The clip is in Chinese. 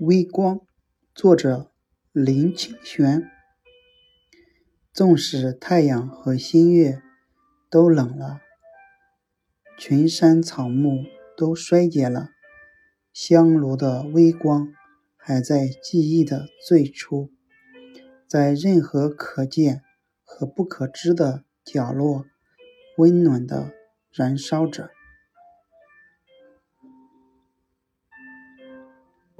微光作者林清玄。纵使太阳和新月都冷了群山草木都衰竭了香炉的微光还在记忆的最初在任何可见和不可知的角落温暖的燃烧着。